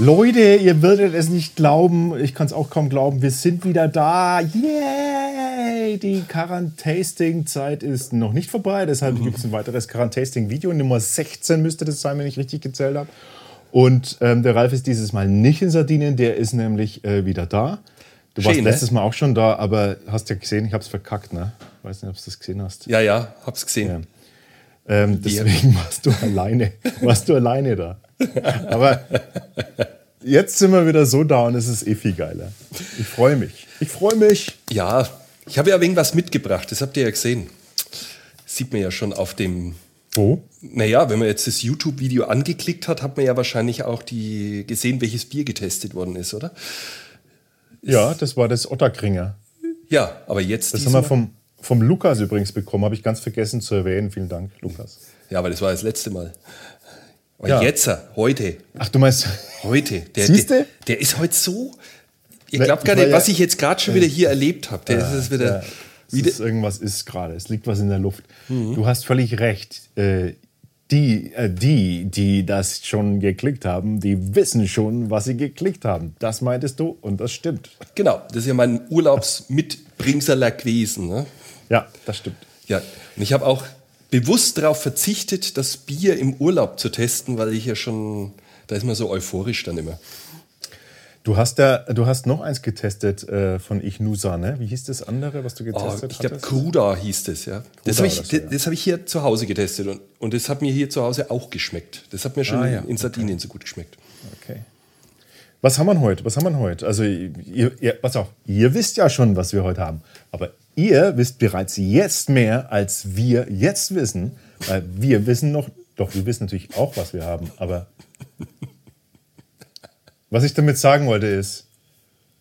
Leute, ihr würdet es nicht glauben, ich kann es auch kaum glauben, wir sind wieder da. Yay! Die Quarantasting-Zeit ist noch nicht vorbei, deshalb gibt es ein weiteres Quarantasting-Video. Nummer 16 müsste das sein, wenn ich richtig gezählt habe. Und ähm, der Ralf ist dieses Mal nicht in Sardinien, der ist nämlich äh, wieder da. Du warst Schön, ne? letztes Mal auch schon da, aber hast ja gesehen, ich habe es verkackt, ne? Weiß nicht, ob du das gesehen hast. Ja, ja, hab's gesehen. Ja. Ähm, deswegen warst du alleine, warst du alleine da. Aber jetzt sind wir wieder so da und es ist eh viel geiler. Ich freue mich. Ich freue mich. Ja, ich habe ja wegen was mitgebracht, das habt ihr ja gesehen. Sieht man ja schon auf dem. Wo? Naja, wenn man jetzt das YouTube-Video angeklickt hat, hat man ja wahrscheinlich auch die gesehen, welches Bier getestet worden ist, oder? Ja, das war das Otterkringer. Ja, aber jetzt. Das haben wir vom, vom Lukas übrigens bekommen. Habe ich ganz vergessen zu erwähnen. Vielen Dank, Lukas. Ja, aber das war das letzte Mal. Ja. jetzt, heute, Ach, du meinst, heute. Der, Siehste? der, der ist heute so. Ihr glaubt gar nicht, ja- was ich jetzt gerade schon wieder hier erlebt habe. Der ist es wieder. Ja, wieder ist, irgendwas ist gerade. Es liegt was in der Luft. Mhm. Du hast völlig recht. Äh, die, äh, die, die das schon geklickt haben, die wissen schon, was sie geklickt haben. Das meintest du und das stimmt. genau, das ist ja mein Urlaubsmitbringserler gewesen. Ne? Ja, das stimmt. Ja, und ich habe auch bewusst darauf verzichtet, das Bier im Urlaub zu testen, weil ich ja schon, da ist man so euphorisch dann immer. Du hast da, du hast noch eins getestet äh, von Ichnusa, ne? Wie hieß das andere, was du Oh, getestet ich glaube, hattest? Kruda hieß das, ja. Das habe ich, so, ja. das hab ich hier zu Hause getestet und, und das hat mir hier zu Hause auch geschmeckt. Das hat mir schon Ah, ja, in Sardinien so gut geschmeckt. Okay. Was haben wir heute? Was haben wir heute? Also, ihr, ihr, pass auf, ihr wisst ja schon, was wir heute haben. Aber ihr wisst bereits jetzt mehr, als wir jetzt wissen. Weil wir wissen noch, doch, wir wissen natürlich auch, was wir haben. Aber was ich damit sagen wollte ist,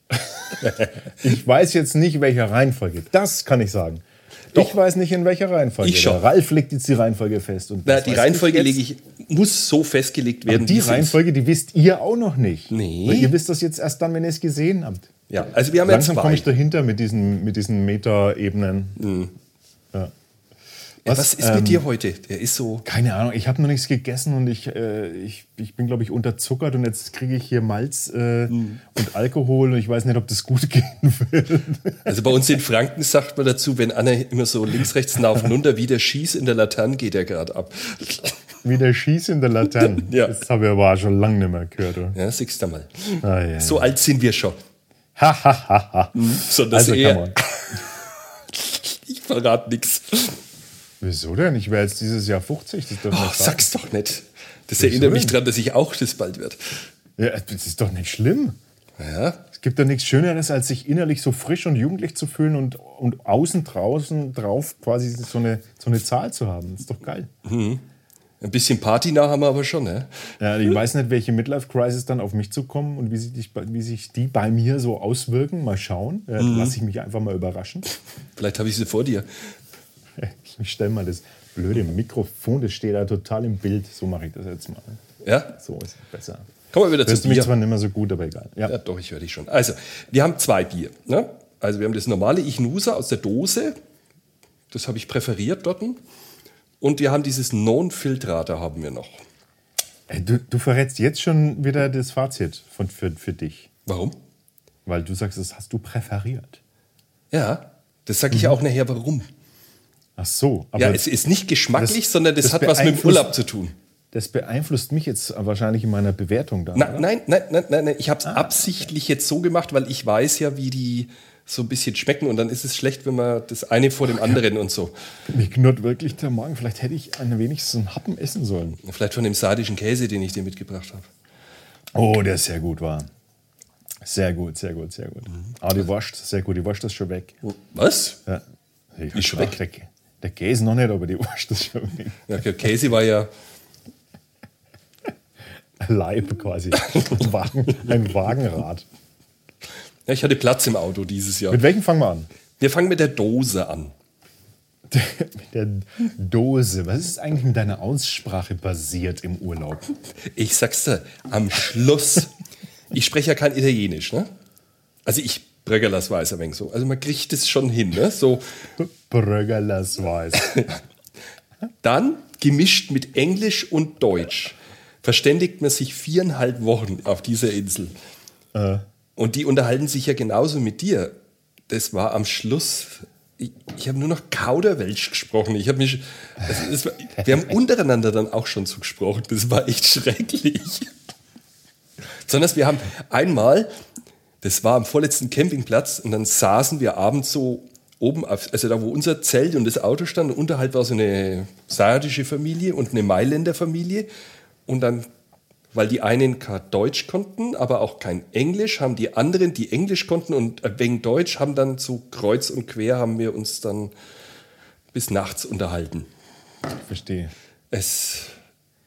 ich weiß jetzt nicht, welcher Reihenfolge. Das kann ich sagen. Ich weiß nicht, in welcher Reihenfolge. Ich schon. Der Ralf legt jetzt die Reihenfolge fest. Und Na, die Reihenfolge lege ich, muss so festgelegt werden. Die sie ist. Reihenfolge, die wisst ihr auch noch nicht. Nee. Weil ihr wisst das jetzt erst dann, wenn ihr es gesehen habt. Ja, also wir haben jetzt Langsam komme zwei. ich dahinter mit diesen, mit diesen Meta-Ebenen. Ja. Ja, was ist ähm, mit dir heute? Der ist so. Keine Ahnung, ich habe noch nichts gegessen und ich, äh, ich, ich bin, glaube ich, unterzuckert und jetzt kriege ich hier Malz äh, Hm. und Alkohol und ich weiß nicht, ob das gut gehen wird. Also bei uns in Franken sagt man dazu, wenn Anna immer so links, rechts, nach und runter, wie der Schieß in der Laterne geht er gerade ab. Wie der Schieß in der Laterne. Ja. Das habe ich aber auch schon lange nicht mehr gehört. oder? Ja, siehst du mal. Ah, ja. So alt sind wir schon. Ha, ha, ha, ha. Sondern Also, eher, ich verrate nichts. Wieso denn? Ich wäre jetzt dieses Jahr 50. Das Oh, sag's doch nicht. Das Wieso erinnert mich daran, dass ich auch das bald wird. Ja, das ist doch nicht schlimm. Ja, Es gibt doch nichts Schöneres, als sich innerlich so frisch und jugendlich zu fühlen und, und außen draußen drauf quasi so eine, so eine Zahl zu haben. Das ist doch geil. Ein bisschen Party nach haben wir aber schon, ne? Ja, ich weiß nicht, welche Midlife-Crisis dann auf mich zukommen und wie sich, die, wie sich die bei mir so auswirken. Mal schauen. Ja, Lass ich mich einfach mal überraschen. Vielleicht habe ich sie vor dir. Ich stelle mal das blöde Mikrofon, das steht da total im Bild. So mache ich das jetzt mal. Ja? So ist es besser. Kommen wir wieder Hörst zu du mich Bier. zwar nicht mehr so gut, aber egal. Ja. Ja, doch, ich höre dich schon. Also, wir haben zwei Bier. Ne? Also, wir haben das normale Ichnusa aus der Dose. Das habe ich präferiert dort. Und wir haben dieses Non-Filtrata haben wir noch. Du, du verrätst jetzt schon wieder das Fazit von, für, für dich. Warum? Weil du sagst, das hast du präferiert. Ja, das sage ich auch nachher, warum. Ach so. Aber ja, es ist nicht geschmacklich, das- sondern das, das hat was mit dem Urlaub zu tun. das beeinflusst mich jetzt wahrscheinlich in meiner Bewertung dann. Na, nein, nein, nein, nein, nein. Ich habe es Ah, absichtlich jetzt so gemacht, weil ich weiß ja, wie die so ein bisschen schmecken und dann ist es schlecht, wenn man das eine vor dem anderen und so. Mir knurrt wirklich der Magen. Vielleicht hätte ich einen wenigstens einen Happen essen sollen. Vielleicht von dem sardischen Käse, den ich dir mitgebracht habe. Oh, der ist sehr gut war. Sehr gut, sehr gut, sehr gut. Ah, die Wurst, sehr gut. Die Wurst ist schon weg. Was? Ja. Ich Ist schon gedacht, Der, der Käse noch nicht, aber die Wurst ist schon weg. Ja, der Käse war ja Leib quasi. Ein, Wagen, ein Wagenrad. Ja, ich hatte Platz im Auto dieses Jahr. Mit welchem fangen wir an? Wir fangen mit der Dose an. mit der Dose. Was ist eigentlich mit deiner Aussprache basiert im Urlaub? Ich sag's dir, am Schluss. Ich spreche ja kein Italienisch, ne? Also ich bröggerlas weiß ein wenig so. Also man kriegt es schon hin, ne? So, Bröggerlas weiß. dann gemischt mit Englisch und Deutsch. verständigt man sich viereinhalb Wochen auf dieser Insel. Äh, Und die unterhalten sich ja genauso mit dir. Das war am Schluss. Ich, ich habe nur noch Kauderwelsch gesprochen. Ich habe mich. Also war, wir haben untereinander dann auch schon so gesprochen. Das war echt schrecklich. Sondern wir haben einmal, das war am vorletzten Campingplatz, und dann saßen wir abends so oben, also da wo unser Zelt und das Auto stand, unterhalb war so eine sardische Familie und eine Mailänder Familie. Und dann, weil die einen kein Deutsch konnten, aber auch kein Englisch, haben die anderen, die Englisch konnten und wegen Deutsch, haben dann so kreuz und quer haben wir uns dann bis nachts unterhalten. verstehe. Es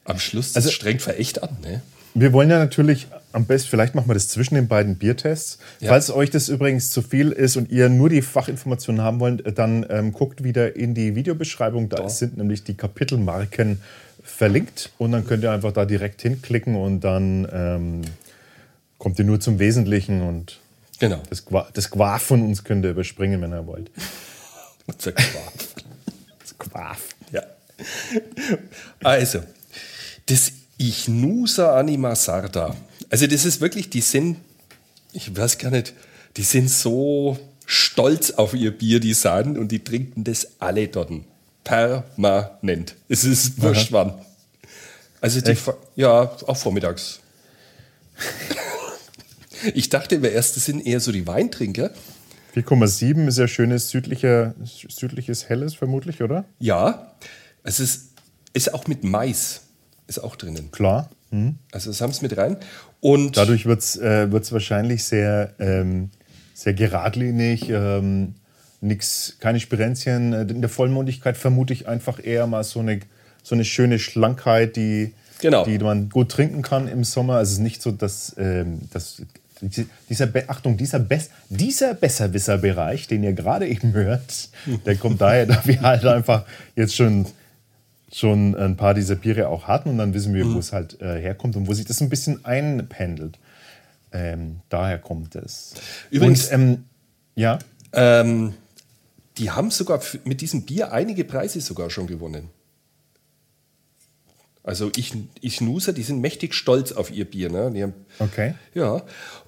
am Schluss Also- strengt verächt an, ne? Wir wollen ja natürlich am besten, vielleicht machen wir das zwischen den beiden Biertests. Ja. Falls euch das übrigens zu viel ist und ihr nur die Fachinformationen haben wollt, dann ähm, guckt wieder in die Videobeschreibung. Da sind nämlich die Kapitelmarken verlinkt und dann könnt ihr einfach da direkt hinklicken und dann ähm, kommt ihr nur zum Wesentlichen und Genau. das, Qua das Quaf von uns könnt ihr überspringen, wenn ihr wollt. Unser Quark. Das Quaf. Ja. Also, das Ichnusa Anima Sarda. Also, das ist wirklich, die sind, ich weiß gar nicht, die sind so stolz auf ihr Bier, die sagen, und die trinken das alle dort. Permanent. Es ist wurscht wann. Also, die, ja, auch vormittags. ich dachte immer erst, das sind eher so die Weintrinker. 4,7 ist ja schönes südlicher, südliches Helles vermutlich, oder? Ja, es ist, ist auch mit Mais. Ist auch drinnen. Klar. Also das haben sie mit rein. Und Dadurch wird es äh, wird's wahrscheinlich sehr, ähm, sehr geradlinig, ähm, nix, keine Spirenzchen. Äh, In der Vollmundigkeit vermute ich einfach eher mal so eine, so eine schöne Schlankheit, die, Genau. die man gut trinken kann im Sommer. Also es ist nicht so, dass, ähm, dass dieser, Be Achtung, dieser, Bess dieser Besserwisser-Bereich, den ihr gerade eben hört, der kommt daher, da wir halt einfach jetzt schon schon ein paar dieser Biere auch hatten und dann wissen wir, Mhm. wo es halt äh, herkommt und wo sich das ein bisschen einpendelt. Ähm, daher kommt es. Übrigens- und, ähm, ja, ähm, die haben sogar mit diesem Bier einige Preise sogar schon gewonnen. Also ich, ich Nuser, die sind mächtig stolz auf ihr Bier. Ne? Haben, okay. ja,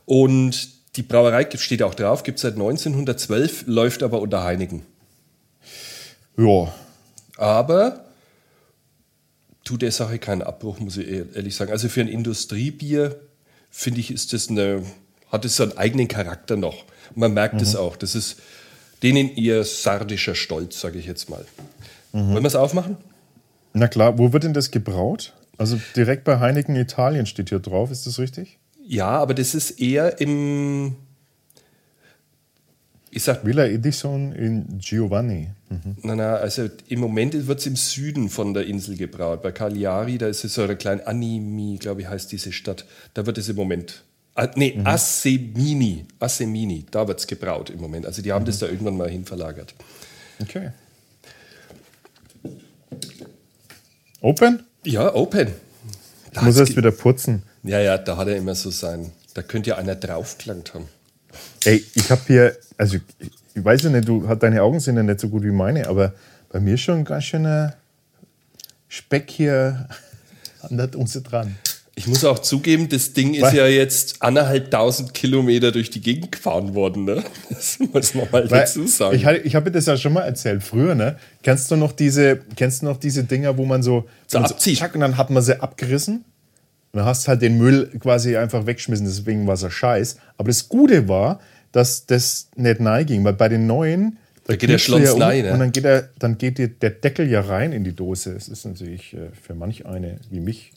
und die Brauerei steht auch drauf, gibt es seit 1912, läuft aber unter Heineken. Ja, Aber tut der Sache keinen Abbruch, muss ich ehr- ehrlich sagen. Also für ein Industriebier, finde ich, ist das eine, hat es so einen eigenen Charakter noch. Man merkt es auch. Das ist denen ihr sardischer Stolz, sage ich jetzt mal. Wollen wir es aufmachen? na klar. Wo wird denn das gebraut? Also direkt bei Heineken Italien steht hier drauf, ist das richtig? Ja, aber das ist eher im. Ich sag, Villa Edison in Giovanni. Mhm. na, na, also im Moment wird es im Süden von der Insel gebraut. Bei Cagliari, da ist es so eine kleine Animi, glaube ich, heißt diese Stadt. Da wird es im Moment. Ah, nee, Assemini. Assemini, da wird es gebraut im Moment. Also die haben das da irgendwann mal hin verlagert. Okay. Open? Ja, Open. Da muss erst ge- wieder putzen. ja, ja, da hat er immer so sein. Da könnte ja einer draufgelangt haben. Ey, ich habe hier, also ich, weiß ja nicht, du, deine Augen sind ja nicht so gut wie meine, aber bei mir schon ein ganz schöner Speck hier an der Dose dran. Ich muss auch zugeben, das Ding ist Was? ja jetzt anderthalb tausend Kilometer durch die Gegend gefahren worden. Ne? Das muss man mal Weil dazu sagen. Ich, ich habe dir das ja schon mal erzählt, früher, ne? Kennst du noch diese, kennst du noch diese Dinger, wo man so, So man abzieht. tschack, und dann hat man sie abgerissen? Und dann hast halt den Müll quasi einfach weggeschmissen, deswegen war es ja scheiß. Aber das Gute war, dass das nicht nahe ging, weil bei den neuen, Da geht der du ja Schlons rein, ne? Und dann geht, der, dann geht der Deckel ja rein in die Dose. Das ist natürlich äh, für manch eine wie mich.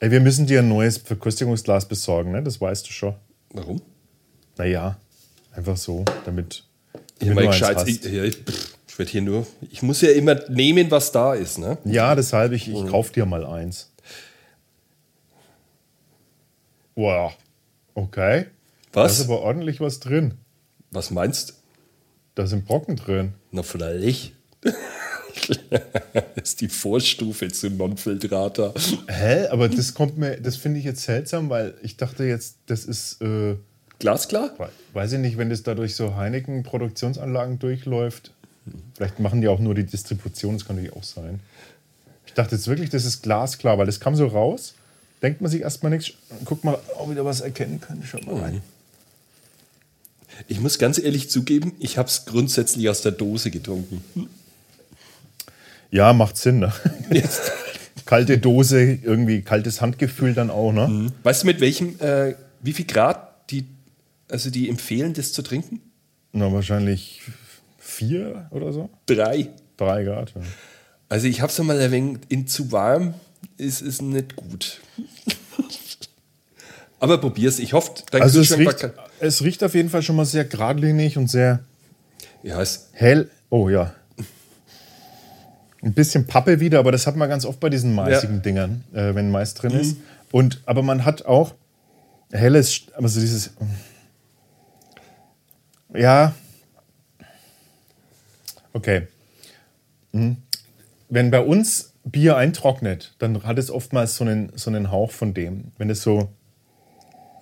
Ey, wir müssen dir ein neues Verköstigungsglas besorgen, ne? Das weißt du schon. Warum? Naja, einfach so, damit, Ich, damit eins gescheit, ich, ja, ich, pff, ich werde hier nur. Ich muss ja immer nehmen, was da ist. Ne? Ja, deshalb, ich, Mhm. ich kauf dir mal eins. Wow. Okay. Da Was? ist aber ordentlich was drin. Was meinst du? Da sind Brocken drin. Na, vielleicht. Das ist die Vorstufe zu Non-Filtrator. Hä? Aber das kommt mir, das finde ich jetzt seltsam, weil ich dachte jetzt, das ist, äh, Glasklar? weiß ich nicht, wenn das da durch so Heineken-Produktionsanlagen durchläuft. Vielleicht machen die auch nur die Distribution, das kann natürlich auch sein. Ich dachte jetzt wirklich, das ist glasklar, weil das kam so raus. Denkt man sich erstmal nichts. Guck mal, ob wieder was erkennen kann. Schau mal rein. Ich muss ganz ehrlich zugeben, ich habe es grundsätzlich aus der Dose getrunken. Ja, macht Sinn. Ne? Kalte Dose, irgendwie kaltes Handgefühl dann auch. Ne? Weißt du, mit welchem, äh, wie viel Grad die, also die empfehlen, das zu trinken? Na, wahrscheinlich vier oder so. Drei. Drei Grad. Ja. Also ich habe es mal erwähnt, in zu warm ist es nicht gut. Aber probier's. Ich hoffe, dann Also es riecht, es riecht auf jeden Fall schon mal sehr geradlinig und sehr Ja, hell. Oh ja. Ein bisschen Pappe wieder, aber das hat man ganz oft bei diesen maisigen Ja. Dingern, äh, wenn Mais drin ist. Und, aber man hat auch helles, aber so dieses. Ja. Okay. Mhm. Wenn bei uns Bier eintrocknet, dann hat es oftmals so einen, so einen Hauch von dem. Wenn es so.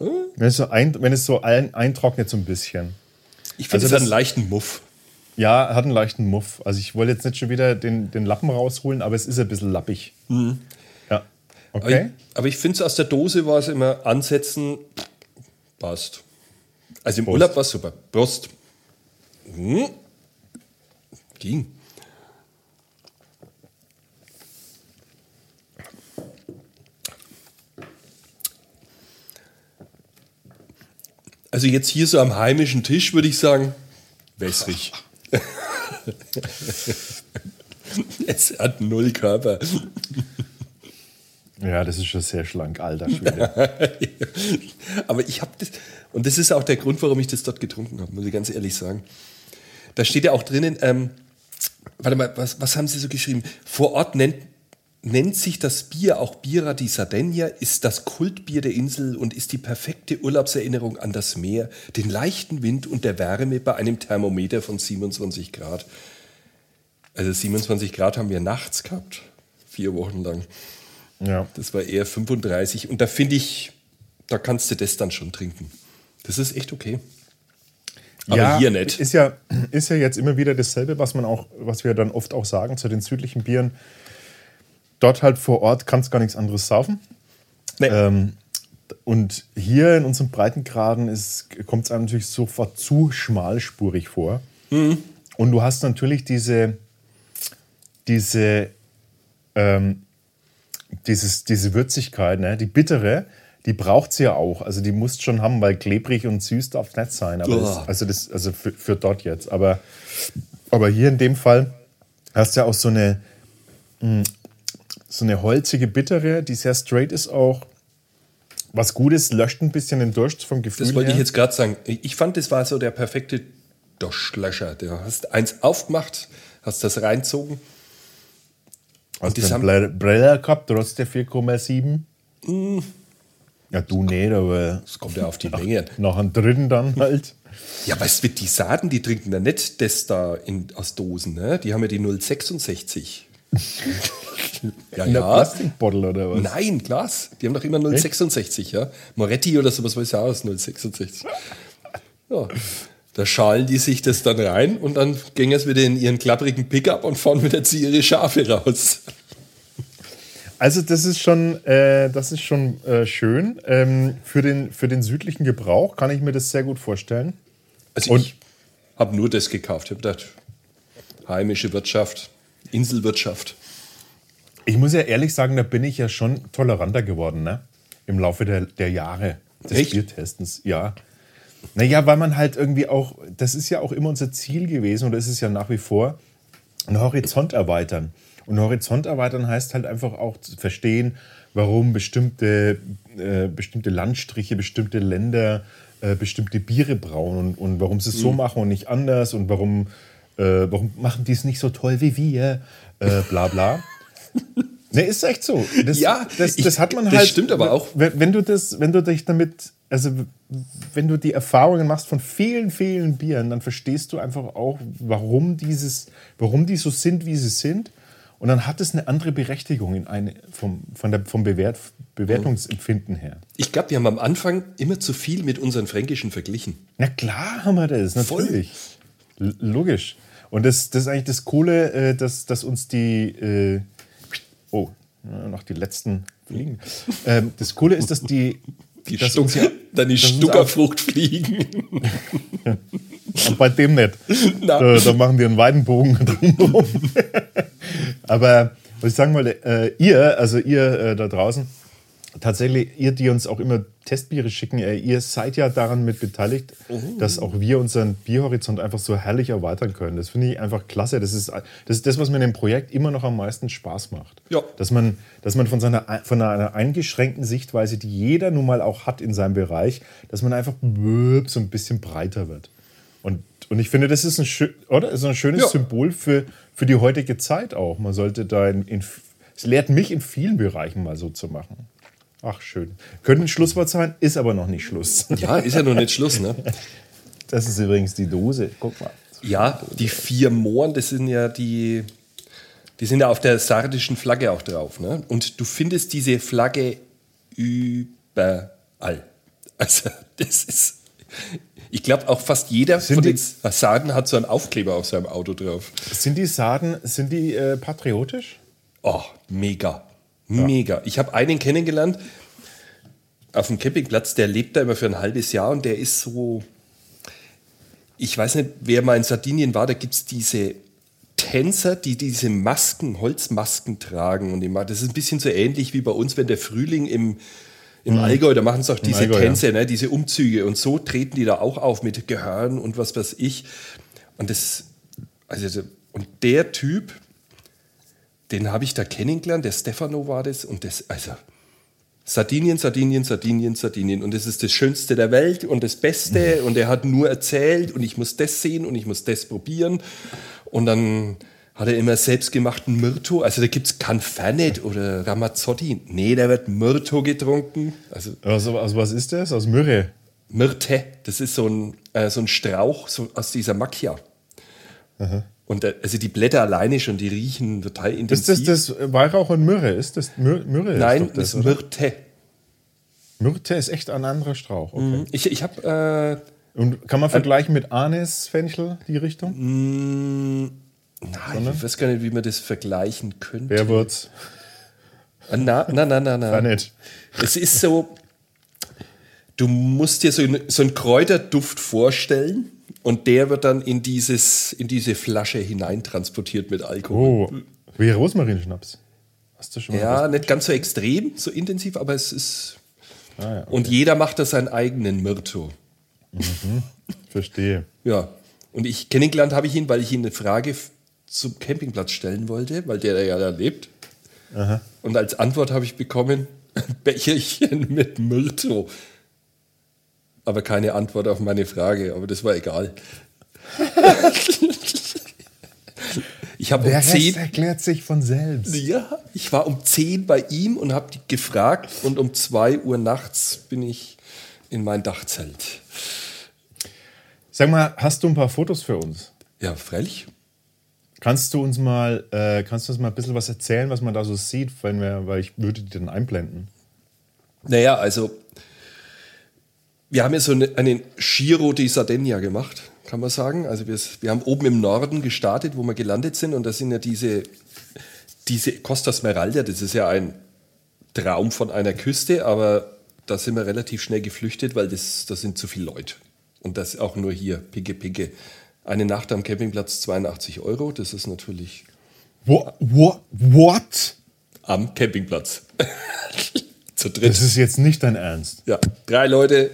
Wenn es so, ein, wenn es so ein, eintrocknet, so ein bisschen. ich finde Also es hat einen leichten Muff. Ja, hat einen leichten Muff. Also ich wollte jetzt nicht schon wieder den, den Lappen rausholen, aber es ist ein bisschen lappig. Ja. Mhm. Aber Okay. ich, aber ich finde es aus der Dose war es immer ansetzen, passt. Also im Prost. Urlaub war es super. Prost. Hm. Ging. Also jetzt hier so am heimischen Tisch würde ich sagen, wässrig. Es hat null Körper. Ja, das ist schon sehr schlank, alter Schwede. Aber ich habe das, und das ist auch der Grund, warum ich das dort getrunken habe, muss ich ganz ehrlich sagen. Da steht ja auch drinnen, ähm, warte mal, was, was haben Sie so geschrieben? Vor Ort nennt, nennt sich das Bier auch Bira di Sardegna, ist das Kultbier der Insel und ist die perfekte Urlaubserinnerung an das Meer, den leichten Wind und der Wärme bei einem Thermometer von 27 Grad. Also 27 Grad haben wir nachts gehabt, vier Wochen lang. ja. Das war eher 35. Und da finde ich, da kannst du das dann schon trinken. Das ist echt okay. Aber ja, hier nicht. Ist ja, ist ja jetzt immer wieder dasselbe, was man auch, was wir dann oft auch sagen zu den südlichen Bieren. Dort halt vor Ort kannst gar nichts anderes saufen. Nee. Ähm, und hier in unseren Breitengraden kommt es einem natürlich sofort zu schmalspurig vor. Mhm. Und du hast natürlich diese, diese, ähm, dieses, diese Würzigkeit, ne? die bittere, die braucht sie ja auch. Also die musst schon haben, weil klebrig und süß darf es nicht sein. Aber Uah. das, also das, also für, für dort jetzt. Aber, aber hier in dem Fall hast du ja auch so eine, mh, so eine holzige Bittere, die sehr straight ist auch. Was Gutes, löscht ein bisschen den Durst vom Gefühl Das wollte her. ich jetzt gerade sagen. Ich fand, das war so der perfekte Durchlöscher. Du hast eins aufgemacht, hast das reinzogen. Hast das du einen Brille gehabt, trotz der 4,7? Ja, du nicht, aber Das kommt ja auf die Menge. an. nach einem dritten dann halt. Ja, weißt du, die Saaten, die trinken da nicht das da in, aus Dosen. Ne? Die haben ja die 066. ja, In der ja. Plastikbottle oder was? Nein, Glas. Die haben doch immer 066, ja. Moretti oder sowas weiß ja aus 066. Ja. Da schalen die sich das dann rein und dann gehen es wieder in ihren klapprigen Pickup und fahren wieder zu ihre Schafe raus. Also das ist schon, äh, das ist schon äh, schön. Ähm, für, den, für den südlichen Gebrauch kann ich mir das sehr gut vorstellen. Also Und- ich habe nur das gekauft. Ich habe gedacht, heimische Wirtschaft, Inselwirtschaft. Ich muss ja ehrlich sagen, da bin ich ja schon toleranter geworden, ne? Im Laufe der, der Jahre des Echt? Biertestens, ja. Naja, weil man halt irgendwie auch, das ist ja auch immer unser Ziel gewesen und das ist ja nach wie vor, einen Horizont erweitern. Und Horizont erweitern heißt halt einfach auch zu verstehen, warum bestimmte, äh, bestimmte Landstriche, bestimmte Länder äh, bestimmte Biere brauen und, und warum sie es so machen und nicht anders und warum, äh, warum machen die es nicht so toll wie wir, äh, bla bla. Ne, ist echt so. Das, Ja, das, ich- das hat man das halt. stimmt aber auch. Wenn, wenn du das, wenn du dich damit, also wenn du die Erfahrungen machst von vielen, vielen Bieren, dann verstehst du einfach auch, warum dieses, warum die so sind, wie sie sind. Und dann hat es eine andere Berechtigung in eine, vom, von der, vom Bewert, Bewertungsempfinden her. Ich glaube, wir haben am Anfang immer zu viel mit unseren Fränkischen verglichen. Na klar haben wir das, Voll. natürlich. L logisch. Und das, das ist eigentlich das Coole, äh, dass, dass uns die, äh, Oh, noch die letzten fliegen. Ähm, das Coole ist, dass die. Die dass Stuck, ja- dann die Stuckerfruchtfliegen. auch bei dem nicht. Da, da machen die einen weiten Bogen drumherum. Aber was ich sagen wollte, äh, ihr, also ihr äh, da draußen, tatsächlich, ihr, die uns auch immer Testbiere schicken, äh, ihr seid ja daran mit beteiligt, dass auch wir unseren Bierhorizont einfach so herrlich erweitern können. Das finde ich einfach klasse. Das ist, das ist das, was mir in dem Projekt immer noch am meisten Spaß macht. Ja. Dass man, dass man von, seiner, von einer eingeschränkten Sichtweise, die jeder nun mal auch hat in seinem Bereich, dass man einfach so ein bisschen breiter wird. Und, und ich finde, das ist ein, schö oder? Ist ein schönes Ja. Symbol für, für die heutige Zeit auch. Man sollte da in, in, es lehrt mich in vielen Bereichen mal so zu machen. Ach, schön. Könnte ein Schlusswort sein, ist aber noch nicht Schluss. Ja, ist ja noch nicht Schluss, ne? Das ist übrigens die Dose. Guck mal. Ja, die vier Mohren, das sind ja die, die sind ja auf der sardischen Flagge auch drauf, ne? Und du findest diese Flagge überall. Also, das ist, ich glaube auch fast jeder Sind von die- den Sarden hat so einen Aufkleber auf seinem Auto drauf. Sind die Sarden, sind die äh, patriotisch? Oh, mega. Mega. Ich habe einen kennengelernt auf dem Campingplatz, der lebt da immer für ein halbes Jahr und der ist so. Ich weiß nicht, wer mal in Sardinien war, da gibt es diese Tänzer, die diese Masken, Holzmasken tragen. Und ma- das ist ein bisschen so ähnlich wie bei uns, wenn der Frühling im, im Allgäu, da machen sie auch diese Allgäu, ja. Tänze, ne, diese Umzüge. Und so treten die da auch auf mit Gehörn und was weiß ich. Und das, also, und der Typ, den habe ich da kennengelernt, der Stefano war das und das, also Sardinien, Sardinien, Sardinien, Sardinien und das ist das Schönste der Welt und das Beste und er hat nur erzählt und ich muss das sehen und ich muss das probieren und dann hat er immer selbstgemachten Myrto, also da gibt es kein Fernet oder Ramazzotti, nee, da wird Myrto getrunken, also Also, also was ist das? Aus Myrrhe. Myrte, das ist so ein, äh, so ein Strauch so aus dieser Macchia. Und äh, also die Blätter alleine schon, die riechen total Ist intensiv. das das Weihrauch und Myrrhe? Ist das Myr Myrrhe? Nein, ist das ist? Myrte. Myrte ist echt ein anderer Strauch. Okay. Ich, ich habe, Und kann man vergleichen mit Anis, Fenchel, die Richtung? äh, na, ich weiß gar nicht, wie man das vergleichen könnte. Wer wird's? Ah, Na, na, na, na, na. nicht. Es ist so, du musst dir so, so einen Kräuterduft vorstellen und der wird dann in, dieses, in diese Flasche hineintransportiert mit Alkohol. Oh, wie Rosmarinschnaps. Hast du schon mal Ja, nicht ganz so extrem, so intensiv, aber es ist. Ah, ja, Und jeder macht da seinen eigenen Myrto. verstehe. Ja. Und ich kennengelernt habe ich ihn, weil ich ihm eine Frage zum Campingplatz stellen wollte, weil der ja da lebt. Und als Antwort habe ich bekommen, ein Becherchen mit Myrto. Aber keine Antwort auf meine Frage, aber das war egal. ich habe um Der Rest 10 erklärt sich von selbst. Ja, ich war um 10 bei ihm und habe die gefragt und um 2 Uhr nachts bin ich in mein Dachzelt. Sag mal, hast du ein paar Fotos für uns? Ja, freilich. Kannst du uns mal, äh, kannst du uns mal ein bisschen was erzählen, was man da so sieht, wenn wir, weil ich würde die dann einblenden. Naja, also wir haben ja so eine, einen Giro di Sardegna gemacht, kann man sagen. Also wir, wir haben oben im Norden gestartet, wo wir gelandet sind und da sind ja diese, diese Costa Smeralda, das ist ja ein Traum von einer Küste, aber da sind wir relativ schnell geflüchtet, weil das, das sind zu viele Leute. Und das auch nur hier, picke, picke. Eine Nacht am Campingplatz 82 Euro, das ist natürlich What? What? What? am Campingplatz. Zu dritt. Das ist jetzt nicht dein Ernst. Ja, drei Leute,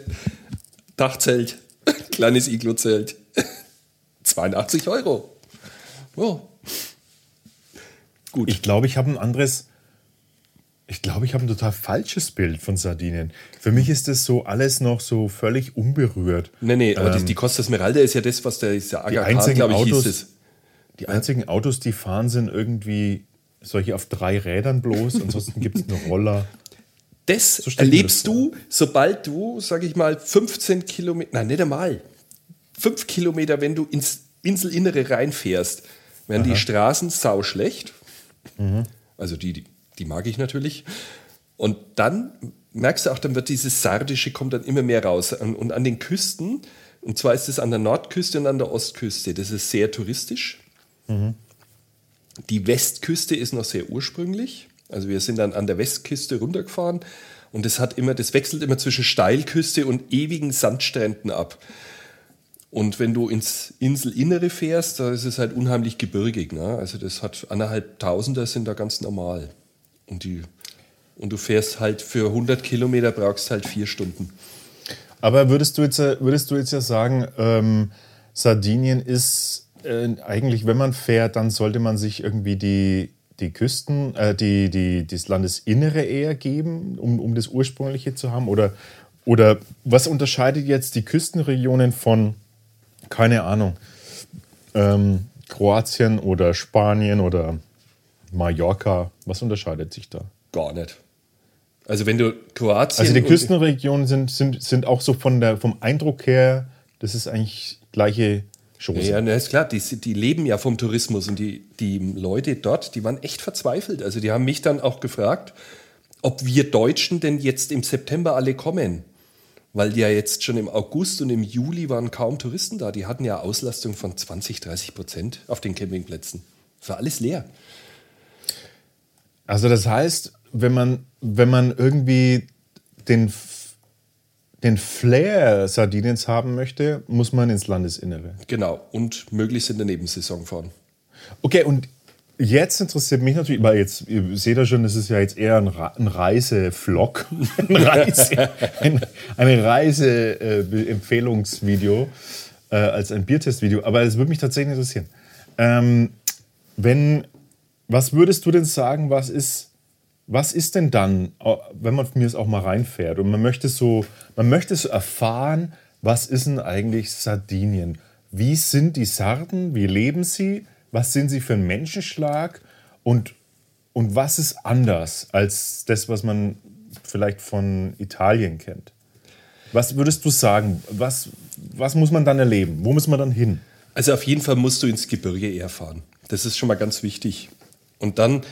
Dachzelt, kleines Iglo-Zelt, 82 Euro. Oh. Gut. Ich glaube, ich habe ein anderes. Ich glaube, ich habe ein total falsches Bild von Sardinien. Für mich ist das so alles noch so völlig unberührt. nee, nee, aber die, die Costa Smeralda ist ja das, was der, ist der Die Aga Khan, einzigen glaube ich, Autos- hieß es. Die einzigen Autos, die fahren, sind irgendwie solche auf drei Rädern bloß. Ansonsten gibt es nur Roller. Das So erlebst das du, sobald du, sage ich mal, 15 Kilometer, nein, nicht einmal, 5 Kilometer, wenn du ins Inselinnere reinfährst, werden die Straßen sau schlecht. Mhm. Also die, die, die mag ich natürlich. Und dann merkst du auch, dann wird dieses Sardische kommt dann immer mehr raus. Und und an den Küsten, und zwar ist es an der Nordküste und an der Ostküste, das ist sehr touristisch. Mhm. Die Westküste ist noch sehr ursprünglich. Also wir sind dann an der Westküste runtergefahren und das hat immer, das wechselt immer zwischen Steilküste und ewigen Sandstränden ab. Und wenn du ins Inselinnere fährst, da ist es halt unheimlich gebirgig. Ne? Also das hat anderthalb Tausender sind da ganz normal. Und, die, und du fährst halt für 100 Kilometer brauchst halt vier Stunden. Aber würdest du jetzt, würdest du jetzt ja sagen, ähm, Sardinien ist äh, eigentlich, wenn man fährt, dann sollte man sich irgendwie die, die Küsten, äh, die, die, das Landesinnere eher geben, um, um das ursprüngliche zu haben? Oder, oder was unterscheidet jetzt die Küstenregionen von, keine Ahnung, ähm, Kroatien oder Spanien oder Mallorca? Was unterscheidet sich da? Gar nicht. Also wenn du Kroatien. Also die Küstenregionen sind, sind, sind auch so von der, vom Eindruck her, das ist eigentlich gleiche Chose. Ja, na, ist klar, die, die leben ja vom Tourismus und die, die Leute dort, die waren echt verzweifelt. Also die haben mich dann auch gefragt, ob wir Deutschen denn jetzt im September alle kommen. Weil ja jetzt schon im August und im Juli waren kaum Touristen da. Die hatten ja Auslastung von 20, 30 Prozent auf den Campingplätzen. Es war alles leer. Also das heißt, wenn man, wenn man irgendwie den den Flair Sardiniens haben möchte, muss man ins Landesinnere. Genau, und möglichst in der Nebensaison fahren. Okay, und jetzt interessiert mich natürlich, weil jetzt, ihr seht ja schon, das ist ja jetzt eher ein, ein Reisevlog, ein Reise, ein, eine Reise-Empfehlungsvideo äh, als ein Biertestvideo. Aber es würde mich tatsächlich interessieren. Ähm, wenn, was würdest du denn sagen, was ist was ist denn dann, wenn man mir es auch mal reinfährt und man möchte so, man möchte so erfahren, was ist denn eigentlich Sardinien? Wie sind die Sarden? Wie leben sie? Was sind sie für ein Menschenschlag? Und, und was ist anders als das, was man vielleicht von Italien kennt? Was würdest du sagen? Was, was muss man dann erleben? Wo muss man dann hin? Also auf jeden Fall musst du ins Gebirge eher fahren. Das ist schon mal ganz wichtig. Und dann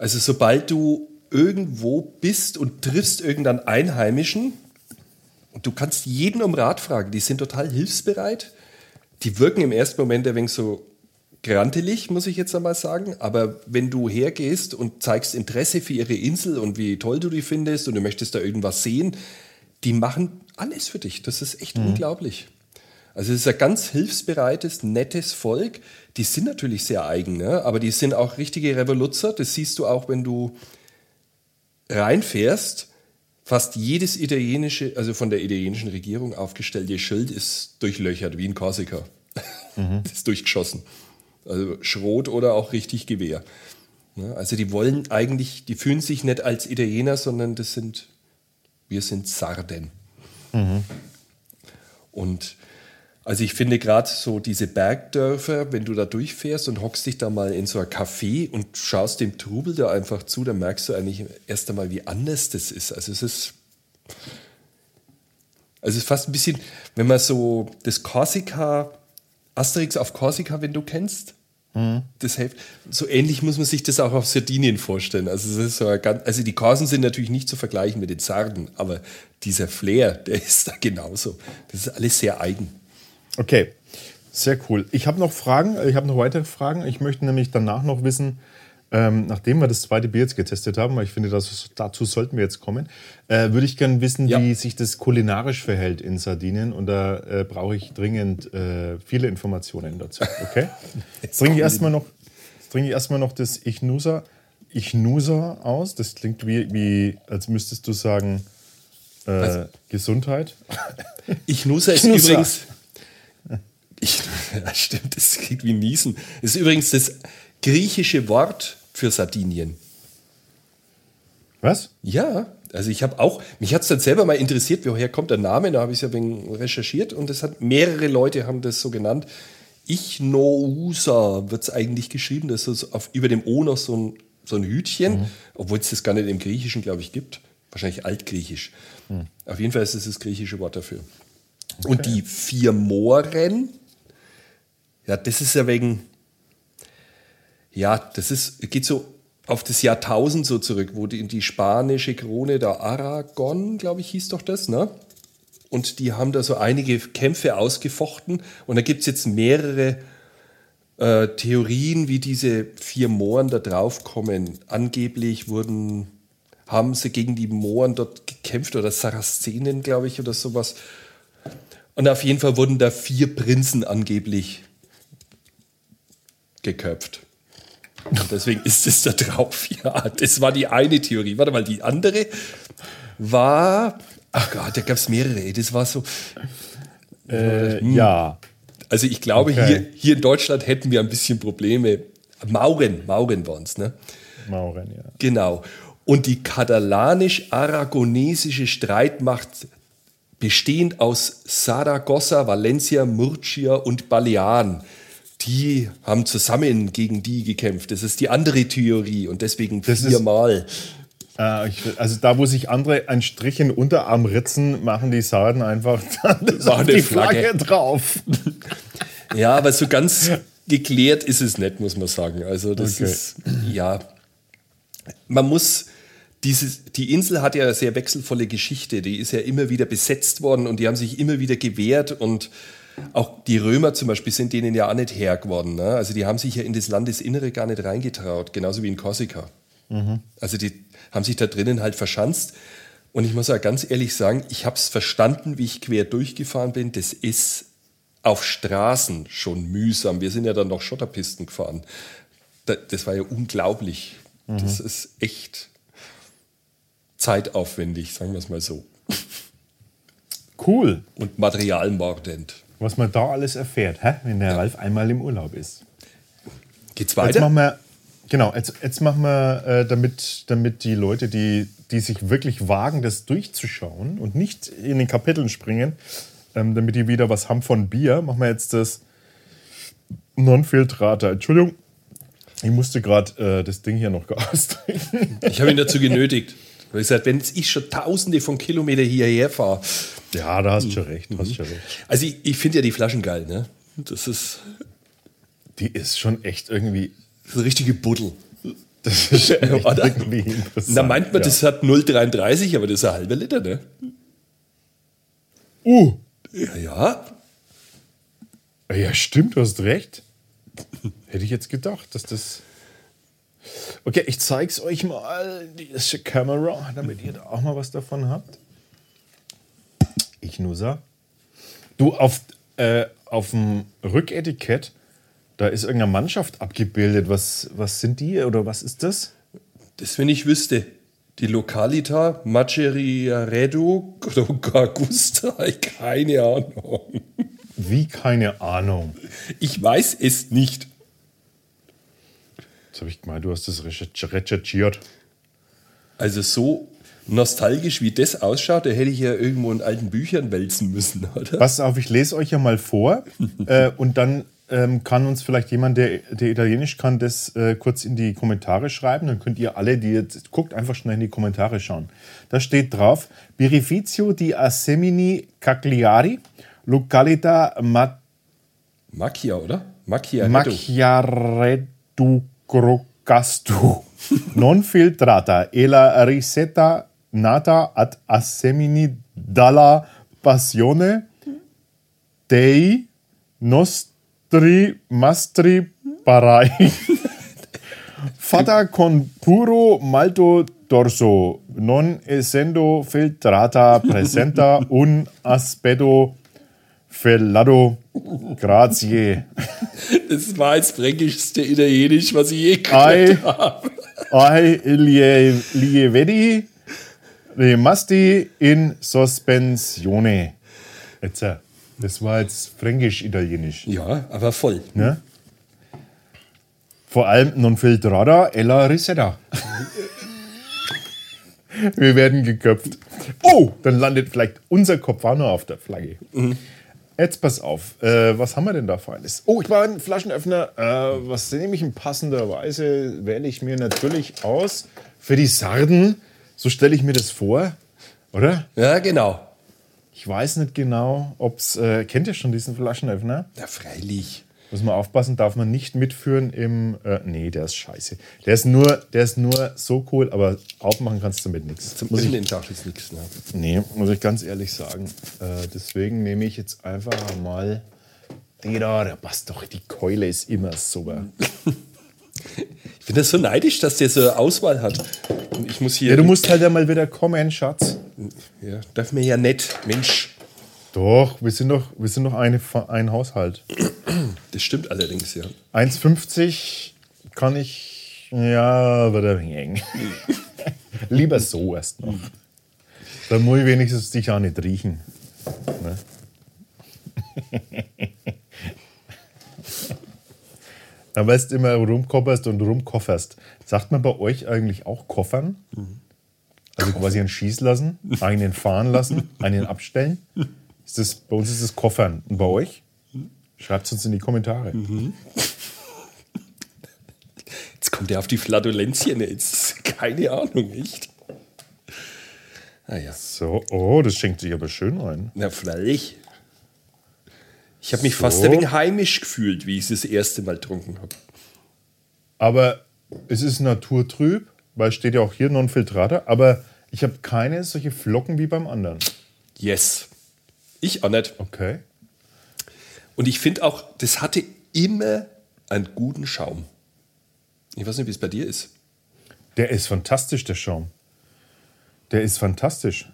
also sobald du irgendwo bist und triffst irgendeinen Einheimischen, du kannst jeden um Rat fragen, die sind total hilfsbereit. Die wirken im ersten Moment ein wenig so grantelig, muss ich jetzt einmal sagen. Aber wenn du hergehst und zeigst Interesse für ihre Insel und wie toll du die findest und du möchtest da irgendwas sehen, die machen alles für dich. Das ist echt mhm. unglaublich. Also es ist ein ganz hilfsbereites, nettes Volk. Die sind natürlich sehr eigen, ne? aber die sind auch richtige Revoluzer. Das siehst du auch, wenn du reinfährst. Fast jedes italienische, also von der italienischen Regierung aufgestellte Schild ist durchlöchert, wie in Korsika. Mhm. ist durchgeschossen. Also Schrot oder auch richtig Gewehr. Ne? Also die wollen eigentlich, die fühlen sich nicht als Italiener, sondern das sind, wir sind Sarden. Mhm. Und also ich finde gerade so diese Bergdörfer, wenn du da durchfährst und hockst dich da mal in so ein Café und schaust dem Trubel da einfach zu, dann merkst du eigentlich erst einmal, wie anders das ist. Also es ist, also es ist fast ein bisschen, wenn man so das Korsika, Asterix auf Korsika, wenn du kennst, mhm. das hilft. So ähnlich muss man sich das auch auf Sardinien vorstellen. Also, es ist so ganz, also die Korsen sind natürlich nicht zu vergleichen mit den Sarden, aber dieser Flair, der ist da genauso. Das ist alles sehr eigen. Okay, sehr cool. Ich habe noch Fragen, ich habe noch weitere Fragen. Ich möchte nämlich danach noch wissen, ähm, nachdem wir das zweite Bier jetzt getestet haben, weil ich finde, das, dazu sollten wir jetzt kommen, äh, würde ich gerne wissen, ja. wie sich das kulinarisch verhält in Sardinien. Und da äh, brauche ich dringend äh, viele Informationen dazu. Okay? Jetzt trinke ich erstmal noch, trinke ich erstmal noch das Ichnusa, Ichnusa aus. Das klingt wie, wie als müsstest du sagen äh, Gesundheit. Ichnusa ist übrigens ich, ja, stimmt, das klingt wie Niesen. Das ist übrigens das griechische Wort für Sardinien. Was? Ja, also ich habe auch, mich hat es dann selber mal interessiert, woher kommt der Name, da habe ich es ja wegen recherchiert und es hat mehrere Leute haben das so genannt. Ichnousa wird es eigentlich geschrieben, das ist auf, über dem O noch so ein, so ein Hütchen, mhm. obwohl es das gar nicht im Griechischen, glaube ich, gibt. Wahrscheinlich altgriechisch. Mhm. Auf jeden Fall ist es das griechische Wort dafür. Okay. Und die vier Mohren, ja, das ist ja wegen, ja, das ist, geht so auf das Jahrtausend so zurück, wo die, die spanische Krone der Aragon, glaube ich, hieß doch das, ne? Und die haben da so einige Kämpfe ausgefochten und da gibt es jetzt mehrere äh, Theorien, wie diese vier Mohren da draufkommen. Angeblich wurden, haben sie gegen die Mohren dort gekämpft oder Sarazenen, glaube ich, oder sowas. Und auf jeden Fall wurden da vier Prinzen angeblich geköpft. Und deswegen ist es da drauf. Ja, das war die eine Theorie. Warte mal, die andere war. Ach Gott, da gab es mehrere. Das war so. Äh, ja. Also ich glaube, Okay. hier, hier in Deutschland hätten wir ein bisschen Probleme. Mauren, Mauren waren es, ne? Mauren, ja. Genau. Und die katalanisch-aragonesische Streitmacht, bestehend aus Saragossa, Valencia, Murcia und Balearen, die haben zusammen gegen die gekämpft. Das ist die andere Theorie und deswegen Das viermal. Äh, ich, also da, wo sich andere einen Strich in den Unterarm ritzen, machen die Sarden einfach die Flagge. Flagge drauf. Ja, aber so ganz geklärt ist es nicht, muss man sagen. Also das Okay. ist, ja, man muss, dieses, die Insel hat ja eine sehr wechselvolle Geschichte. Die ist ja immer wieder besetzt worden und die haben sich immer wieder gewehrt und auch die Römer zum Beispiel sind denen ja auch nicht Herr geworden. Ne? Also die haben sich ja in das Landesinnere gar nicht reingetraut, genauso wie in Korsika. Also die haben sich da drinnen halt verschanzt. Und ich muss auch ganz ehrlich sagen, ich habe es verstanden, wie ich quer durchgefahren bin. Das ist auf Straßen schon mühsam. Wir sind ja dann noch Schotterpisten gefahren. Da- Das war ja unglaublich. Das ist echt zeitaufwendig, sagen wir es mal so. Cool, Und materialmordend. Was man da alles erfährt, hä? wenn der Ralf einmal im Urlaub ist. Geht's Jetzt weiter? machen wir, genau, jetzt, jetzt machen wir, äh, damit, damit die Leute, die, die sich wirklich wagen, das durchzuschauen und nicht in den Kapiteln springen, ähm, damit die wieder was haben von Bier, machen wir jetzt das Non-Filtrater. Entschuldigung, ich musste gerade äh, das Ding hier noch austrinken. Ich habe ihn dazu genötigt. Weil ich gesagt, wenn jetzt ich schon tausende von Kilometern hierher fahre. Ja, da hast du schon recht, hast schon recht. Also ich, ich finde ja die Flaschen geil, ne? Das ist, Die ist schon echt irgendwie, das ist eine richtige Buddel. das ist echt Oder? irgendwie interessant. Da meint man, ja. das hat 0,33, aber das ist ein halber Liter, ne? Uh, Ja, ja. Ja, stimmt, du hast recht. Hätte ich jetzt gedacht, dass das. Okay, ich zeig's euch mal, diese Kamera, damit ihr da auch mal was davon habt. Ich nusser. Du, auf, äh, auf dem Rücketikett, da ist irgendeine Mannschaft abgebildet. Was, was sind die oder was ist das? Das, wenn ich wüsste. Die Lokalita, Maceriaredo, Augusta, keine Ahnung. Wie keine Ahnung. Ich weiß es nicht. Jetzt habe ich gemeint, du hast das recherch- recherchiert. Also so nostalgisch wie das ausschaut, da hätte ich ja irgendwo in alten Büchern wälzen müssen, oder? Pass auf, ich lese euch ja mal vor äh, und dann ähm, kann uns vielleicht jemand, der, der Italienisch kann, das äh, kurz in die Kommentare schreiben. Dann könnt ihr alle, die jetzt guckt, einfach schnell in die Kommentare schauen. Da steht drauf: Birrificio di Assemini Cagliari, Località Ma Macchia, oder? Macchia. Macchiaredu Grocastu, non filtrata e la ricetta nata ad Assemini dalla passione dei nostri mastri parai. Fatta con puro malto dorso, non essendo filtrata, presenta un aspetto fellado. Grazie. Das war das fränkischste Italienisch, was ich je gehört habe. ei lie, lievedi rimasti in sospensione. Jetzt, äh, das war jetzt fränkisch-italienisch. Ja, aber voll. Ne? Vor allem non filtrata e la risetta. Wir werden geköpft. Oh, dann landet vielleicht unser Kopf auch noch auf der Flagge. Jetzt pass auf, äh, was haben wir denn da für alles? Oh, ich war ein Flaschenöffner. Äh, was nehme ich in passender Weise? Wähle ich mir natürlich aus für die Sarden. So stelle ich mir das vor, oder? Ja, genau. Ich weiß nicht genau, ob es. Äh, kennt ihr schon diesen Flaschenöffner? Ja, freilich. Muss man aufpassen, darf man nicht mitführen im. Äh, nee, der ist scheiße. Der ist, nur, der ist nur so cool, aber aufmachen kannst du mit nichts. Zum Muss ich, Öffnen taucht jetzt nichts. Ne? nee, muss ich ganz ehrlich sagen. Äh, deswegen nehme ich jetzt einfach mal Die da, da passt doch, die Keule ist immer super. Ich bin das so neidisch, dass der so eine Auswahl hat. Ich muss hier. Ja, du musst halt einmal wieder kommen, Schatz. Ja, darf mir ja nicht. Mensch, Doch, wir sind doch, wir sind doch eine, ein Haushalt. das stimmt allerdings, ja. 1,50 kann ich. Ja, wird wenig eng. Lieber so erst noch. Dann muss ich wenigstens dich auch nicht riechen. Ne? Dann weißt du immer rumkopperst und rumkofferst. Sagt man bei euch eigentlich auch koffern? Also quasi einen schießen lassen, einen fahren lassen, einen abstellen? Ist das, bei uns ist es koffern. Und bei euch? Schreibt es uns in die Kommentare. Jetzt kommt er auf die Flatulenzien. Jetzt keine Ahnung, echt. Naja, So, oh, das schenkt sich aber schön ein. na freilich. Ich habe mich So. fast ein wenig heimisch gefühlt, wie ich es das erste Mal getrunken habe. Aber es ist naturtrüb, weil steht ja auch hier Non-Filtrata, aber ich habe keine solche Flocken wie beim anderen. Yes. Ich auch nicht. Okay. Und ich finde auch, das hatte immer einen guten Schaum. Ich weiß nicht, wie es bei dir ist. Der ist fantastisch, der Schaum. Der ist fantastisch.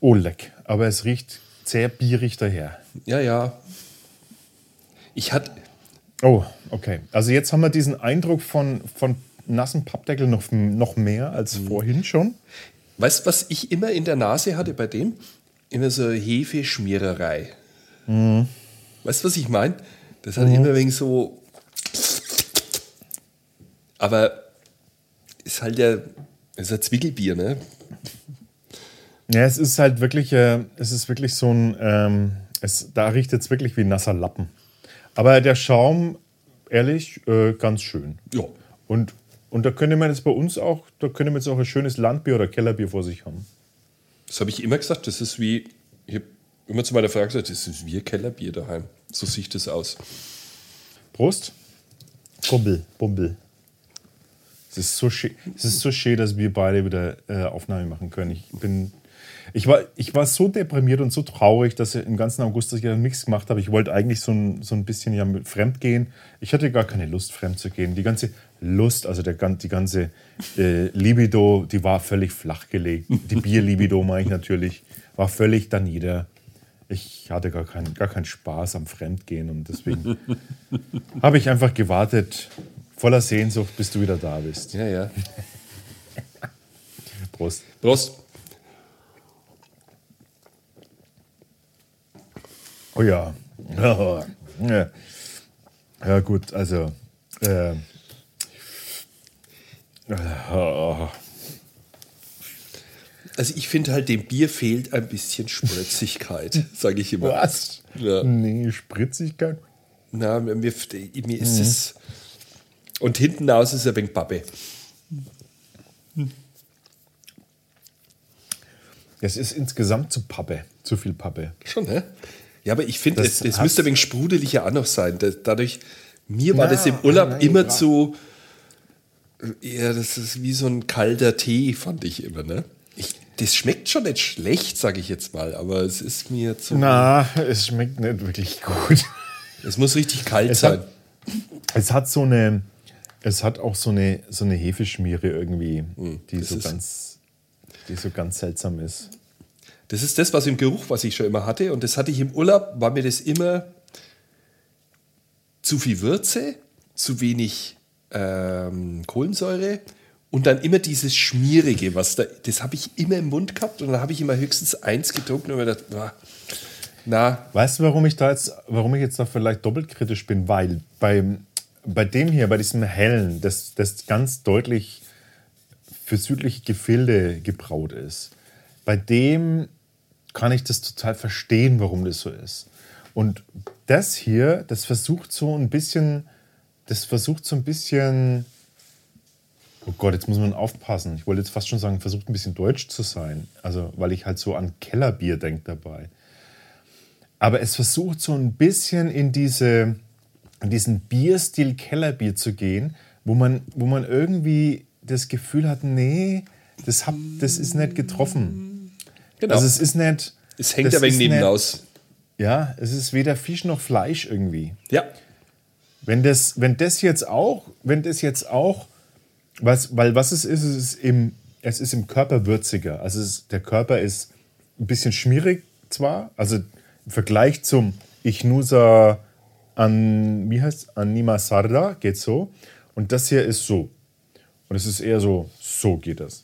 Oh, leck. Aber es riecht sehr bierig daher. Ja, ja. Ich hatte, Oh, okay. Also jetzt haben wir diesen Eindruck von, von nassen Pappdeckel noch, noch mehr als vorhin schon. weißt du, was ich immer in der Nase hatte bei dem? Immer so Hefeschmiererei. Weißt du, was ich meine? Das hat immer wegen so. Aber ist halt ja, ist ein Zwickelbier, ne? Ja, es ist halt wirklich, äh, es ist wirklich so ein, ähm, es, da riecht es wirklich wie nasser Lappen. Aber der Schaum, ehrlich, äh, ganz schön. Ja. Und, und da könnte man jetzt bei uns auch, da könnte man jetzt auch ein schönes Landbier oder Kellerbier vor sich haben. Das habe ich immer gesagt, das ist wie, ich habe immer zu meiner Frau gesagt, das ist wie Kellerbier daheim. So sieht das aus. Prost. Bumbel, Bumbel. Es ist so schön, es ist so schön, dass wir beide wieder äh, Aufnahme machen können. Ich bin, ich war, ich war so deprimiert und so traurig, dass ich im ganzen August dass ich nichts gemacht habe. Ich wollte eigentlich so ein, so ein bisschen ja mit fremd gehen. Ich hatte gar keine Lust, fremd zu gehen. Die ganze Lust, also der, die ganze äh, Libido, die war völlig flach gelegt. Die Bierlibido meine ich natürlich, war völlig da nieder. Ich hatte gar keinen, gar keinen Spaß am Fremdgehen und deswegen habe ich einfach gewartet, voller Sehnsucht, bis du wieder da bist. Ja, ja. Prost. Prost. Oh ja. Ja, ja gut, also. Äh, oh, Also ich finde halt, dem Bier fehlt ein bisschen Spritzigkeit, sage ich immer. was? Ja. Nee, Spritzigkeit? Na, mir, mir ist es. Und hinten raus ist ein wenig Pappe. Es ist insgesamt zu Pappe, zu viel Pappe. Schon, ne? Ja, aber ich finde, Das es, es müsste ein wenig sprudeliger auch noch sein. Dadurch, mir war Na, das im Urlaub nein, immer zu. Ja, das ist wie so ein kalter Tee, fand ich immer, ne? Ich, das schmeckt schon nicht schlecht, sage ich jetzt mal, aber es ist mir zu. Na, es schmeckt nicht wirklich gut. Es muss richtig kalt Es sein. hat, es hat so eine, es hat auch so eine, so eine Hefeschmiere irgendwie, die Hm, das so ganz, die so ganz seltsam ist. Das ist das, was im Geruch, was ich schon immer hatte. Und das hatte ich im Urlaub, war mir das immer zu viel Würze, zu wenig ähm, Kohlensäure und dann immer dieses Schmierige, was da, das habe ich immer im Mund gehabt und dann habe ich immer höchstens eins getrunken und mir gedacht, boah, na, Weißt du, warum ich da jetzt, warum ich jetzt da vielleicht doppelt kritisch bin? Weil beim, bei dem hier, bei diesem hellen, das, das ganz deutlich für südliche Gefilde gebraut ist, bei dem kann ich das total verstehen, warum das so ist. Und das hier, das versucht so ein bisschen, das versucht so ein bisschen, oh Gott, jetzt muss man aufpassen. Ich wollte jetzt fast schon sagen, versucht ein bisschen deutsch zu sein. Also, weil ich halt so an Kellerbier denke dabei. Aber es versucht so ein bisschen in, diese, in diesen Bierstil Kellerbier zu gehen, wo man, wo man irgendwie das Gefühl hat, nee, das, hab, das ist nicht getroffen. Genau. Also es ist nicht. es hängt ja wegen neben aus. Ja, es ist weder Fisch noch Fleisch irgendwie. Ja. Wenn das, wenn das jetzt auch, wenn das jetzt auch, was, weil was es ist, es ist im, es ist im Körper würziger. Also ist, der Körper ist ein bisschen schmierig zwar, also im Vergleich zum Ichnusa an, wie heißt Anima Sarda geht so. Und das hier ist so. Und es ist eher so, so geht das.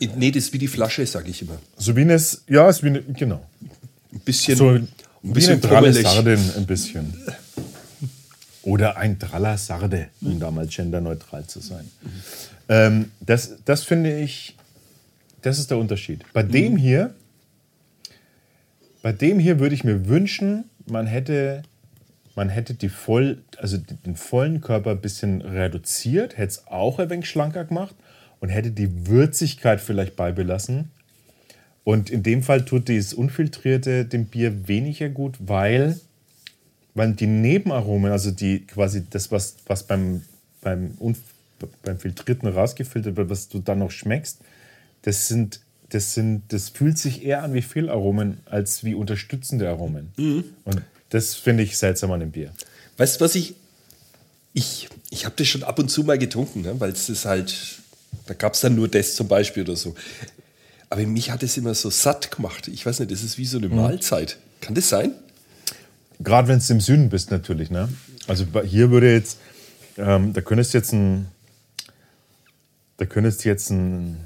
Nee, das ist wie die Flasche, sage ich immer. So wie es, ja, ist wie eine, genau. Ein bisschen, So ein wie bisschen eine brummelig. Sardin ein bisschen. Oder ein Draller Sarde, um da mal genderneutral zu sein. Ähm, das, das finde ich, das ist der Unterschied. Bei dem hier, bei dem hier würde ich mir wünschen, man hätte, man hätte die voll, also den vollen Körper ein bisschen reduziert, hätte es auch ein wenig schlanker gemacht und hätte die Würzigkeit vielleicht beibelassen. Und in dem Fall tut dieses Unfiltrierte dem Bier weniger gut, weil, weil die Nebenaromen, also die quasi das, was, was beim, beim, beim Filtrierten rausgefiltert wird, was du dann noch schmeckst, das sind, das sind, das fühlt sich eher an wie Fehlaromen als wie unterstützende Aromen. Und das finde ich seltsam an dem Bier. Weißt du, was ich. Ich, ich habe das schon ab und zu mal getrunken, ne? weil es ist halt. Da gab es dann nur das zum Beispiel oder so. Aber mich hat es immer so satt gemacht. Ich weiß nicht, das ist wie so eine Mahlzeit. Kann das sein? Gerade wenn du im Süden bist, natürlich. Ne? Also hier würde jetzt, ähm, da könntest du jetzt ein, da könntest jetzt ein,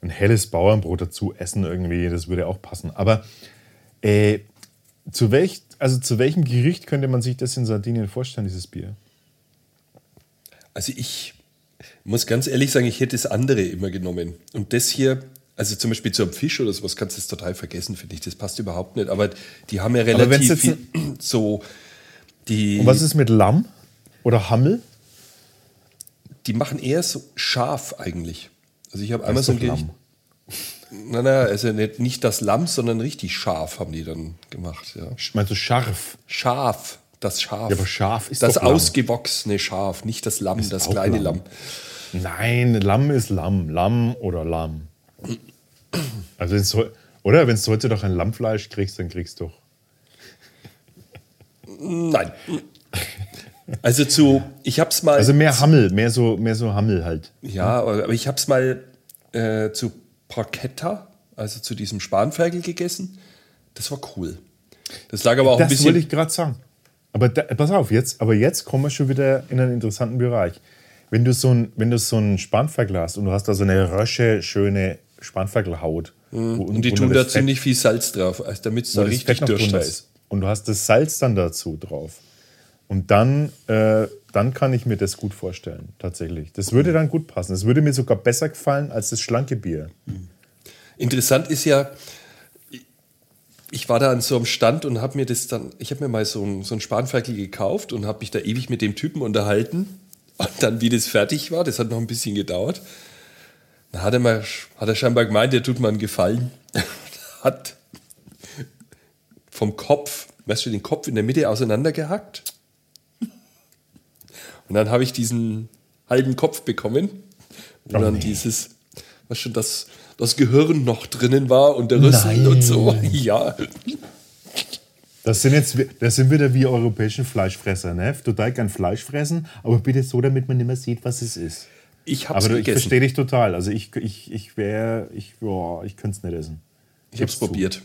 ein helles Bauernbrot dazu essen irgendwie, das würde auch passen. Aber äh, zu, welch, also zu welchem Gericht könnte man sich das in Sardinien vorstellen, dieses Bier? Also ich muss ganz ehrlich sagen, ich hätte das andere immer genommen. Und das hier, also zum Beispiel zu einem Fisch oder sowas, kannst du das total vergessen, finde ich. Das passt überhaupt nicht. Aber die haben ja relativ viel, so, die, Und was ist mit Lamm oder Hammel? die machen eher so scharf eigentlich. Also ich habe einmal so ein Gericht. Nein, nein, also nicht, nicht das Lamm, sondern richtig scharf haben die dann gemacht. Ja. Meinst du scharf? Scharf, das Schaf. Ja, aber scharf ist Das ausgewachsene Schaf, nicht das Lamm, das auch kleine Lamm. Lamm. Nein, Lamm ist Lamm. Lamm oder Lamm. Also wenn's, oder wenn du heute doch ein Lammfleisch kriegst, dann kriegst du doch. Nein. Also zu, ich habe es mal. Also mehr Hammel, mehr so, mehr so Hammel halt. Ja, aber ich habe es mal äh, zu Porchetta, also zu diesem Spanferkel gegessen. Das war cool. Das lag aber auch ein Das wollte bisschen. ich gerade sagen. Aber da, pass auf, jetzt, aber jetzt kommen wir schon wieder in einen interessanten Bereich. Wenn du so ein, wenn du so einen Spanferkel hast und du hast da so eine rösche, schöne Spanferkelhaut. Mhm. Und die tun da Fett- ziemlich viel Salz drauf, also damit es da richtig durchsteigt. ist. Und du hast das Salz dann dazu drauf. Und dann, äh, dann kann ich mir das gut vorstellen, tatsächlich. Das würde dann gut passen. Das würde mir sogar besser gefallen als das schlanke Bier. Interessant ist ja, ich war da an so einem Stand und habe mir das dann, ich habe mir mal so ein, so ein Spanferkel gekauft und habe mich da ewig mit dem Typen unterhalten. Und dann, wie das fertig war, das hat noch ein bisschen gedauert, dann hat er, mal, hat er scheinbar gemeint, der tut mir einen Gefallen. hat vom Kopf, weißt du, den Kopf in der Mitte auseinandergehackt. Und dann habe ich diesen halben Kopf bekommen, wo Oh dann nee. dieses, was schon das, das Gehirn noch drinnen war und der Rüssel und so. Ja. Das sind jetzt, das sind wieder wie europäischen Fleischfresser, ne? Total gern Fleisch fressen, aber bitte so, damit man nicht mehr sieht, was es ist. Ich habe es Aber du- ich gegessen. verstehe dich total. Also ich, ich, ich wäre, ich, boah, ich könnte es nicht essen. Ich habe es Gib's zu. probiert.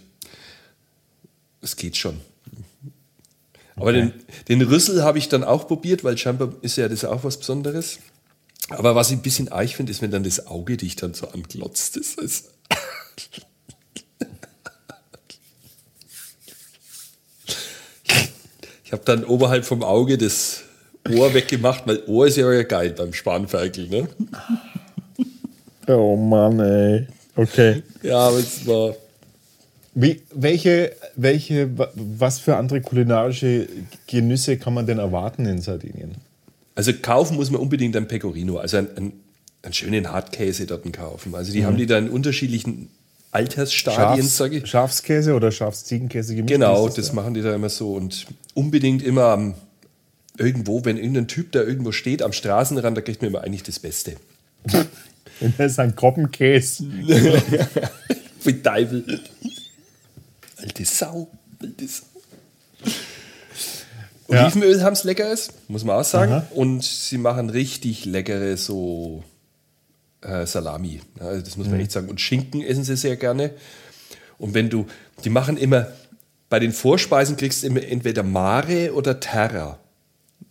Es geht schon. Aber den, den Rüssel habe ich dann auch probiert, weil scheinbar ist ja das auch was Besonderes. Aber was ich ein bisschen eich finde, ist, wenn dann das Auge dich dann so anglotzt. Das ist ich habe dann oberhalb vom Auge das Ohr weggemacht, weil Ohr ist ja geil beim Spanferkel, ne? Oh Mann, ey. Okay. Ja, aber es war Wie, welche, welche, wa- was für andere kulinarische Genüsse kann man denn erwarten in Sardinien? Also kaufen muss man unbedingt ein Pecorino, also einen, einen, einen schönen Hartkäse dort kaufen. Also die haben die da in unterschiedlichen Altersstadien, Schafs, sage ich. Schafskäse oder Schafsziegenkäse gemischt? Genau, ist das ja. machen die da immer so und unbedingt immer am, irgendwo, wenn irgendein Typ da irgendwo steht am Straßenrand, da kriegt man immer eigentlich das Beste. Das ist ein Kroppenkäse. Wie Teufel. Alte Sau, alte Sau. Olivenöl haben es leckeres, muss man auch sagen. Aha. Und sie machen richtig leckere so äh, Salami. Ja, Also das muss man echt sagen. Und Schinken essen sie sehr gerne. Und wenn du, die machen immer, bei den Vorspeisen kriegst du immer entweder Mare oder Terra.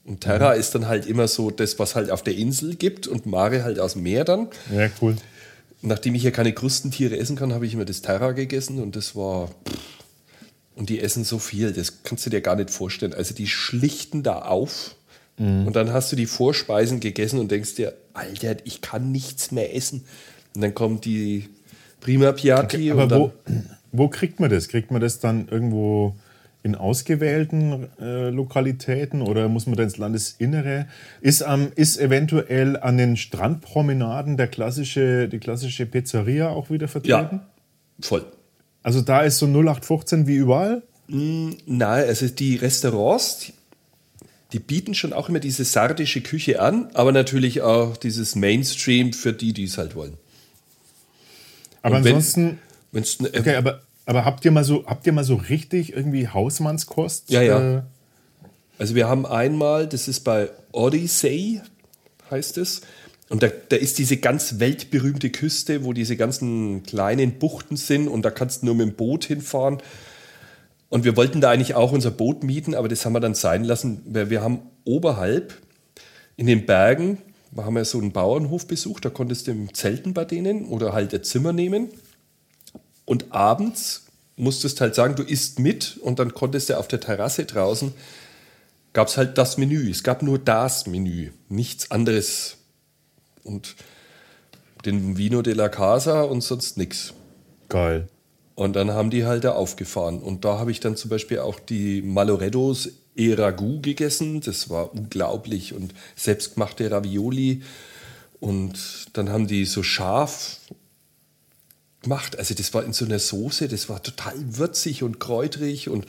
Und Terra ist dann halt immer so das, was halt auf der Insel gibt und Mare halt aus dem Meer dann. Ja, cool. Nachdem ich ja keine Krustentiere essen kann, habe ich immer das Terra gegessen und das war. Und die essen so viel, das kannst du dir gar nicht vorstellen. Also die schlichten da auf und dann hast du die Vorspeisen gegessen und denkst dir, Alter, ich kann nichts mehr essen. Und dann kommt die Prima Piatti Aber und dann, wo, wo kriegt man das? Kriegt man das dann irgendwo in ausgewählten äh, Lokalitäten oder muss man da ins Landesinnere? Ist, am ist eventuell an den Strandpromenaden der klassische, die klassische Pizzeria auch wieder vertreten? ja, voll. Also da ist so 0815 wie überall? Nein, also die Restaurants, die, bieten schon auch immer diese sardische Küche an, aber natürlich auch dieses Mainstream für die, die es halt wollen. Aber Und ansonsten, Wenn's, ne- okay, aber, aber habt ihr mal so, habt ihr mal so richtig irgendwie Hausmannskost? Ja, ja. Äh, Also wir haben einmal, das ist bei Odyssey, heißt es. Und da, da ist diese ganz weltberühmte Küste, wo diese ganzen kleinen Buchten sind und da kannst du nur mit dem Boot hinfahren. Und wir wollten da eigentlich auch unser Boot mieten, aber das haben wir dann sein lassen, weil wir haben oberhalb in den Bergen, wir haben ja so einen Bauernhof besucht, da konntest du im Zelten bei denen oder halt ein Zimmer nehmen. Und abends musstest halt sagen, du isst mit und dann konntest du auf der Terrasse draußen, gab es halt das Menü. Es gab nur das Menü, nichts anderes. Und den Vino de la Casa und sonst nichts. geil. Und dann haben die halt da aufgefahren. Und da habe ich dann zum Beispiel auch die Maloredos e Ragout gegessen. Das war unglaublich. Und selbstgemachte Ravioli. Und dann haben die so scharf gemacht. Also das war in so einer Soße, das war total würzig und kräutrig. Und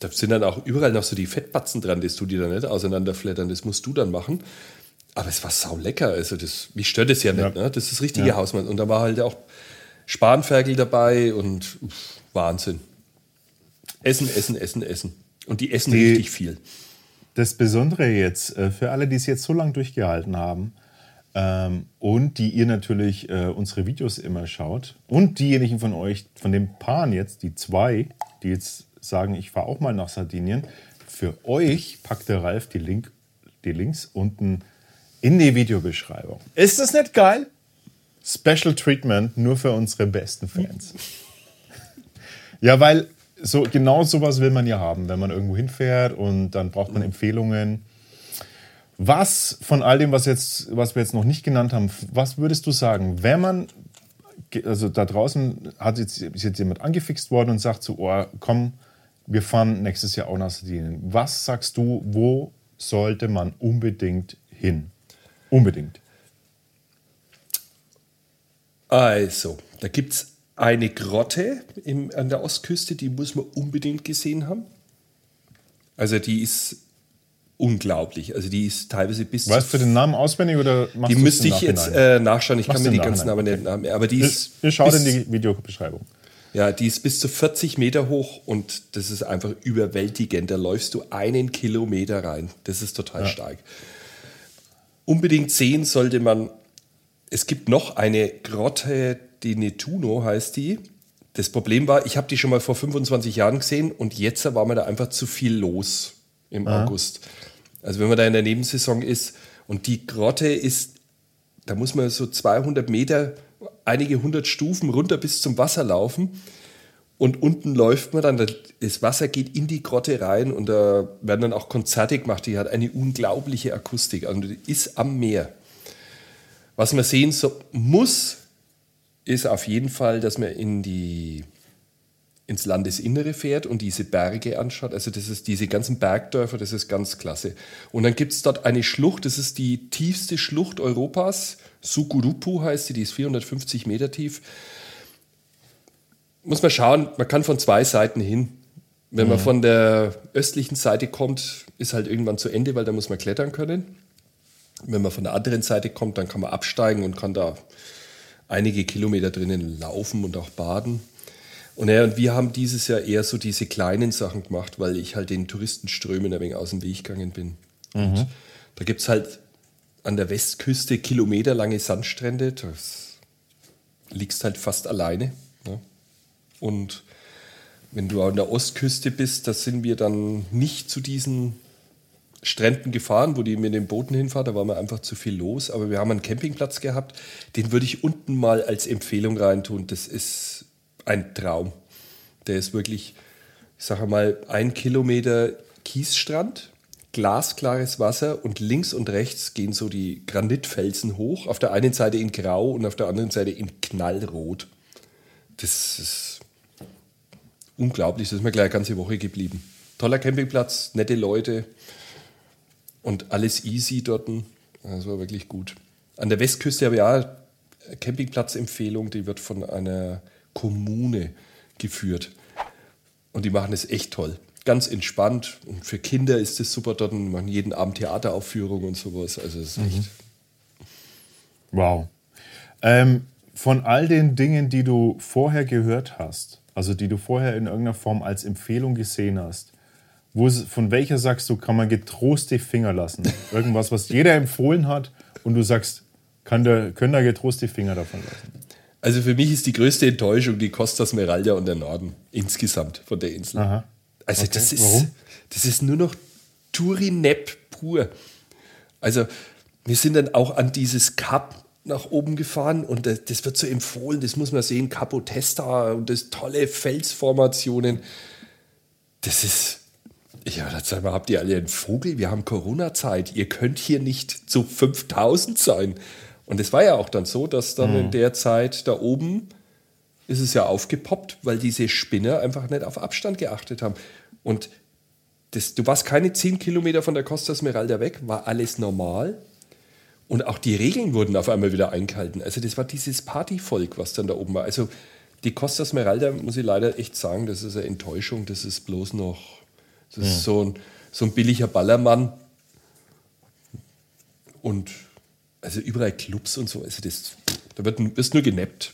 da sind dann auch überall noch so die Fettbatzen dran, das du dir dann nicht auseinanderflettern. Das musst du dann machen. Aber es war sau lecker. Also das, mich stört es ja nicht. Ja. Ne? Das ist richtige Ja. Hausmann. Und da war halt auch Spanferkel dabei und uff, Wahnsinn. Essen, essen, essen, essen. Und die essen Die- richtig viel. Das Besondere jetzt, äh, für alle, die es jetzt so lange durchgehalten haben ähm, und die ihr natürlich äh, unsere Videos immer schaut und diejenigen von euch, von den Paaren jetzt, die zwei, die jetzt sagen, ich fahre auch mal nach Sardinien, für euch packt der Ralf die, Link, die Links unten in die Videobeschreibung. Ist das nicht geil? Special Treatment nur für unsere besten Fans. Ja, weil so genau sowas will man ja haben, wenn man irgendwo hinfährt und dann braucht man Empfehlungen. Was von all dem, was, jetzt, was wir jetzt noch nicht genannt haben, was würdest du sagen, wenn man, also da draußen hat jetzt, ist jetzt jemand angefixt worden und sagt so, oh, komm, wir fahren nächstes Jahr auch nach Sardinien. Was sagst du, wo sollte man unbedingt hin? Unbedingt. Also, da gibt es eine Grotte im, an der Ostküste, die muss man unbedingt gesehen haben. Also die ist unglaublich. Also die ist teilweise bis Weißt du den Namen auswendig oder machst Die du's müsste ich jetzt äh, nachschauen. Ich Machst kann du mir die ganzen Namen nicht Namen. Aber die ist, wir schauen bis, in die Videobeschreibung. ja, die ist bis zu 40 Meter hoch und das ist einfach überwältigend. Da läufst du einen Kilometer rein. Das ist total stark. Unbedingt sehen sollte man. Es gibt noch eine Grotte, die Netuno heißt die. Das Problem war, ich habe die schon mal vor 25 Jahren gesehen und jetzt war mir da einfach zu viel los im August. Also wenn man da in der Nebensaison ist und die Grotte ist, da muss man so 200 Meter, einige hundert Stufen runter bis zum Wasser laufen und unten läuft man dann, das Wasser geht in die Grotte rein und da werden dann auch Konzerte gemacht. Die hat eine unglaubliche Akustik, also die ist am Meer. Was man sehen so, muss, ist auf jeden Fall, dass man in die, ins Landesinnere fährt und diese Berge anschaut. Also das ist diese ganzen Bergdörfer, das ist ganz klasse. Und dann gibt es dort eine Schlucht, das ist die tiefste Schlucht Europas. Sukurupu heißt sie, die ist 450 Meter tief. Muss man schauen, man kann von zwei Seiten hin. Wenn man von der östlichen Seite kommt, ist halt irgendwann zu Ende, weil da muss man klettern können. Wenn man von der anderen Seite kommt, dann kann man absteigen und kann da einige Kilometer drinnen laufen und auch baden. Und, ja, und wir haben dieses Jahr eher so diese kleinen Sachen gemacht, weil ich halt den Touristenströmen ein wenig aus dem Weg gegangen bin. Mhm. Da gibt es halt an der Westküste kilometerlange Sandstrände. Da liegst halt fast alleine. Und wenn du an der Ostküste bist, da sind wir dann nicht zu diesen Stränden gefahren, wo die mit den Booten hinfahren. Da war mir einfach zu viel los. Aber wir haben einen Campingplatz gehabt. Den würde ich unten mal als Empfehlung reintun. Das ist ein Traum. Der ist wirklich, ich sage mal, ein Kilometer Kiesstrand, glasklares Wasser und links und rechts gehen so die Granitfelsen hoch. Auf der einen Seite in Grau und auf der anderen Seite in Knallrot. Das ist unglaublich. Das ist mir gleich eine ganze Woche geblieben. Toller Campingplatz, nette Leute und alles easy dort. Das war wirklich gut. An der Westküste habe ich auch eine Campingplatzempfehlung, die wird von einer Kommune geführt. Und die machen es echt toll. Ganz entspannt. Und für Kinder ist es super dort. Und machen jeden Abend Theateraufführung und sowas. Also es ist mhm. echt. Wow. Ähm, von all den Dingen, die du vorher gehört hast, also die du vorher in irgendeiner Form als Empfehlung gesehen hast, wo, von welcher sagst du, kann man getrost die Finger lassen? Irgendwas, was jeder empfohlen hat und du sagst, kann der, können da getrost die Finger davon lassen? Also für mich ist die größte Enttäuschung die Costa Smeralda und der Norden insgesamt von der Insel. Aha. Also okay. das ist Warum? das ist nur noch Turinep pur. Also wir sind dann auch an dieses Kap nach oben gefahren und das, das, wird so empfohlen, das muss man sehen, Capo Testa und das tolle Felsformationen. Das ist ja, dann sag mal, habt ihr alle einen Vogel? Wir haben Corona-Zeit. Ihr könnt hier nicht zu 5000 sein. Und es war ja auch dann so, dass dann mhm. in der Zeit da oben ist es ja aufgepoppt, weil diese Spinner einfach nicht auf Abstand geachtet haben. Und das, du warst keine 10 Kilometer von der Costa Smeralda weg, war alles normal. Und auch die Regeln wurden auf einmal wieder eingehalten. Also das war dieses Partyvolk, was dann da oben war. Also die Costa Smeralda, muss ich leider echt sagen, das ist eine Enttäuschung. Das ist bloß noch, das ist so, ein, so ein billiger Ballermann. Und also überall Clubs und so. Also das, da wird, wirst nur genappt.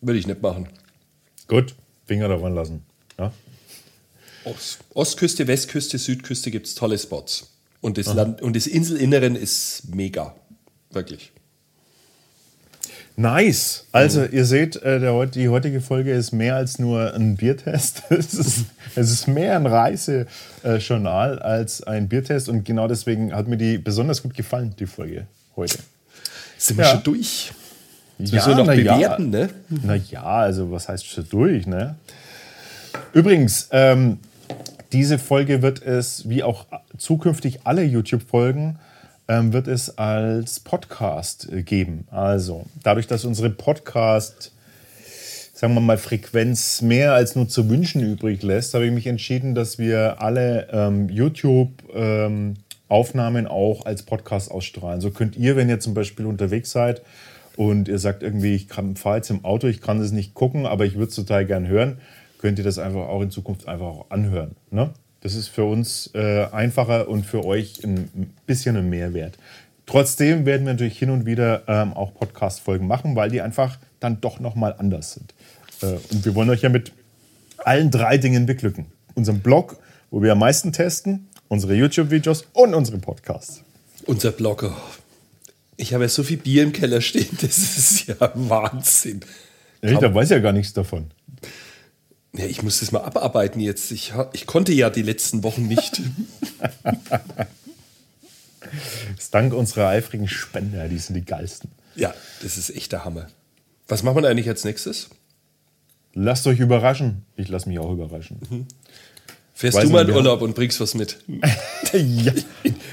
Würde ich nicht machen. Gut, Finger davon lassen. Ja? Ost, Ostküste, Westküste, Südküste gibt es tolle Spots. Und das, Land, und das Inselinneren ist mega. Wirklich. Nice. Also, mhm. ihr seht, äh, der, die heutige Folge ist mehr als nur ein Biertest. es, ist, es ist mehr ein Reisejournal als ein Biertest. Und genau deswegen hat mir die besonders gut gefallen, die Folge heute. Sind wir ja. schon durch? Das ja, müssen wir noch bewerten, ja. ne? Naja, also was heißt schon durch, ne? Übrigens, ähm, diese Folge wird es, wie auch zukünftig alle YouTube-Folgen, ähm, wird es als Podcast äh, geben. Also, dadurch, dass unsere Podcast, sagen wir mal, Frequenz mehr als nur zu wünschen übrig lässt, habe ich mich entschieden, dass wir alle ähm, YouTube- ähm, auch als Podcast ausstrahlen. So könnt ihr, wenn ihr zum Beispiel unterwegs seid und ihr sagt irgendwie, ich fahre jetzt im Auto, ich kann es nicht gucken, aber ich würde es total gern hören, könnt ihr das einfach auch in Zukunft einfach auch anhören. Ne? Das ist für uns äh, einfacher und für euch ein bisschen ein Mehrwert. Trotzdem werden wir natürlich hin und wieder ähm, auch Podcast-Folgen machen, weil die einfach dann doch nochmal anders sind. Äh, und wir wollen euch ja mit allen drei Dingen beglücken. Unserem Blog, wo wir am meisten testen, unsere YouTube-Videos und unsere Podcasts. Unser Blogger. Ich habe ja so viel Bier im Keller stehen, das ist ja Wahnsinn. Ja, da weiß ja gar nichts davon. Ja, ich muss das mal abarbeiten jetzt. Ich, ich konnte ja die letzten Wochen nicht. das ist dank unserer eifrigen Spender, die sind die geilsten. Ja, das ist echt der Hammer. Was machen wir eigentlich als nächstes? Lasst euch überraschen. Ich lasse mich auch überraschen. Mhm. Fährst du mal in Urlaub und bringst was mit? ja.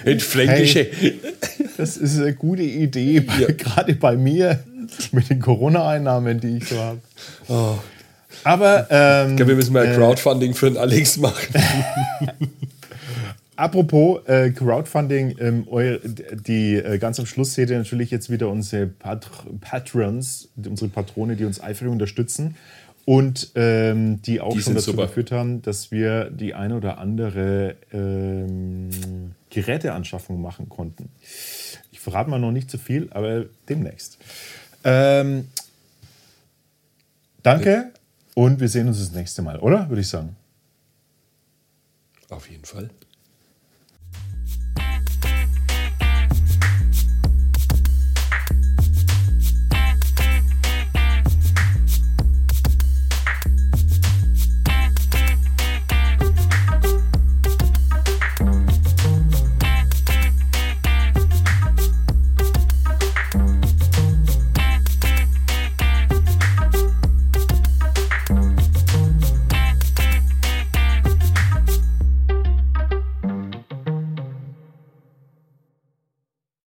In Fränkische. Hey, das ist eine gute Idee, ja. gerade bei mir mit den Corona-Einnahmen, die ich so habe. Oh. Aber. Ähm, ich glaube, wir müssen mal äh, Crowdfunding für den Alex machen. Apropos äh, Crowdfunding, ähm, euer, die äh, ganz am Schluss seht ihr natürlich jetzt wieder unsere Pat Patrons, unsere Patrone, die uns eifrig unterstützen und ähm, die auch die schon dazu super. geführt haben, dass wir die eine oder andere ähm, Geräteanschaffung machen konnten. Ich verrate mal noch nicht zu viel, aber demnächst. Ähm, danke Und wir sehen uns das nächste Mal, oder? Würde ich sagen. Auf jeden Fall.